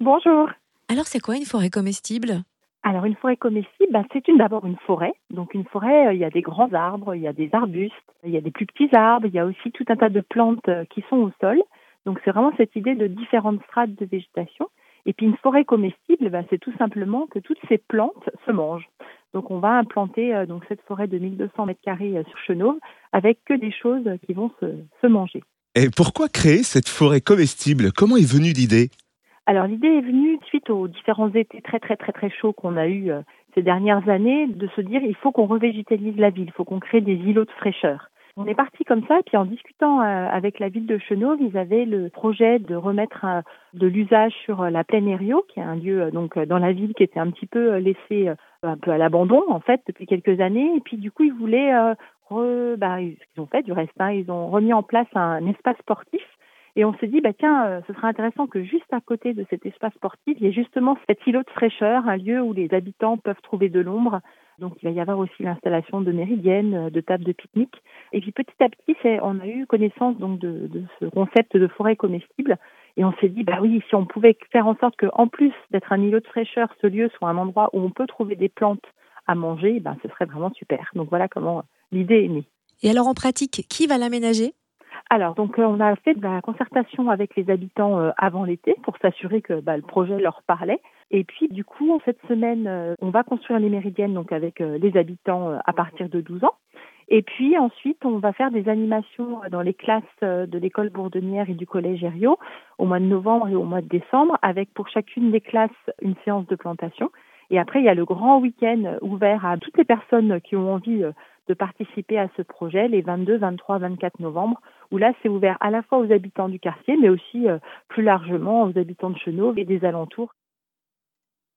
Bonjour. Alors, c'est quoi une forêt comestible? Alors, une forêt comestible, bah, c'est une, d'abord une forêt. Donc, une forêt, euh, il y a des grands arbres, il y a des arbustes, il y a des plus petits arbres, il y a aussi tout un tas de plantes euh, qui sont au sol. Donc, c'est vraiment cette idée de différentes strates de végétation. Et puis, une forêt comestible, bah, c'est tout simplement que toutes ces plantes se mangent. Donc, on va implanter euh, donc cette forêt de 1200 mètres carrés sur Chenauve avec que des choses qui vont se, se manger. Et pourquoi créer cette forêt comestible? Comment est venue l'idée? Alors l'idée est venue suite aux différents étés très très très très chauds qu'on a eu euh, ces dernières années de se dire il faut qu'on revégétalise la ville, il faut qu'on crée des îlots de fraîcheur. On est parti comme ça, et puis en discutant euh, avec la ville de Chenauve, ils avaient le projet de remettre euh, de l'usage sur la plaine Hério, qui est un lieu donc dans la ville qui était un petit peu laissé un peu à l'abandon en fait depuis quelques années. Et puis du coup, ils voulaient re, bah, ce qu'ils ont fait du reste, hein, ils ont remis en place un espace sportif et on s'est dit, bah tiens, euh, ce serait intéressant que juste à côté de cet espace sportif, il y ait justement cet îlot de fraîcheur, un lieu où les habitants peuvent trouver de l'ombre. Donc il va y avoir aussi l'installation de méridiennes, euh, de tables de pique-nique. Et puis petit à petit, on a eu connaissance donc de, ce concept de forêt comestible. Et on s'est dit, bah oui, si on pouvait faire en sorte qu'en plus d'être un îlot de fraîcheur, ce lieu soit un endroit où on peut trouver des plantes à manger, ben, ce serait vraiment super. Donc voilà comment l'idée est née. Et alors en pratique, qui va l'aménager? Alors, donc, euh, on a fait de la concertation avec les habitants euh, avant l'été pour s'assurer que bah, le projet leur parlait. Et puis, du coup, cette semaine, euh, on va construire les méridiennes donc avec les habitants à partir de 12 ans. Et puis ensuite, on va faire des animations dans les classes de l'école bourdonnière et du collège Herriot au mois de novembre et au mois de décembre, avec pour chacune des classes une séance de plantation. Et après, il y a le grand week-end ouvert à toutes les personnes qui ont envie de participer à ce projet les 22, 23, 24 novembre, où là c'est ouvert à la fois aux habitants du quartier, mais aussi euh, plus largement aux habitants de Chenauve et des alentours.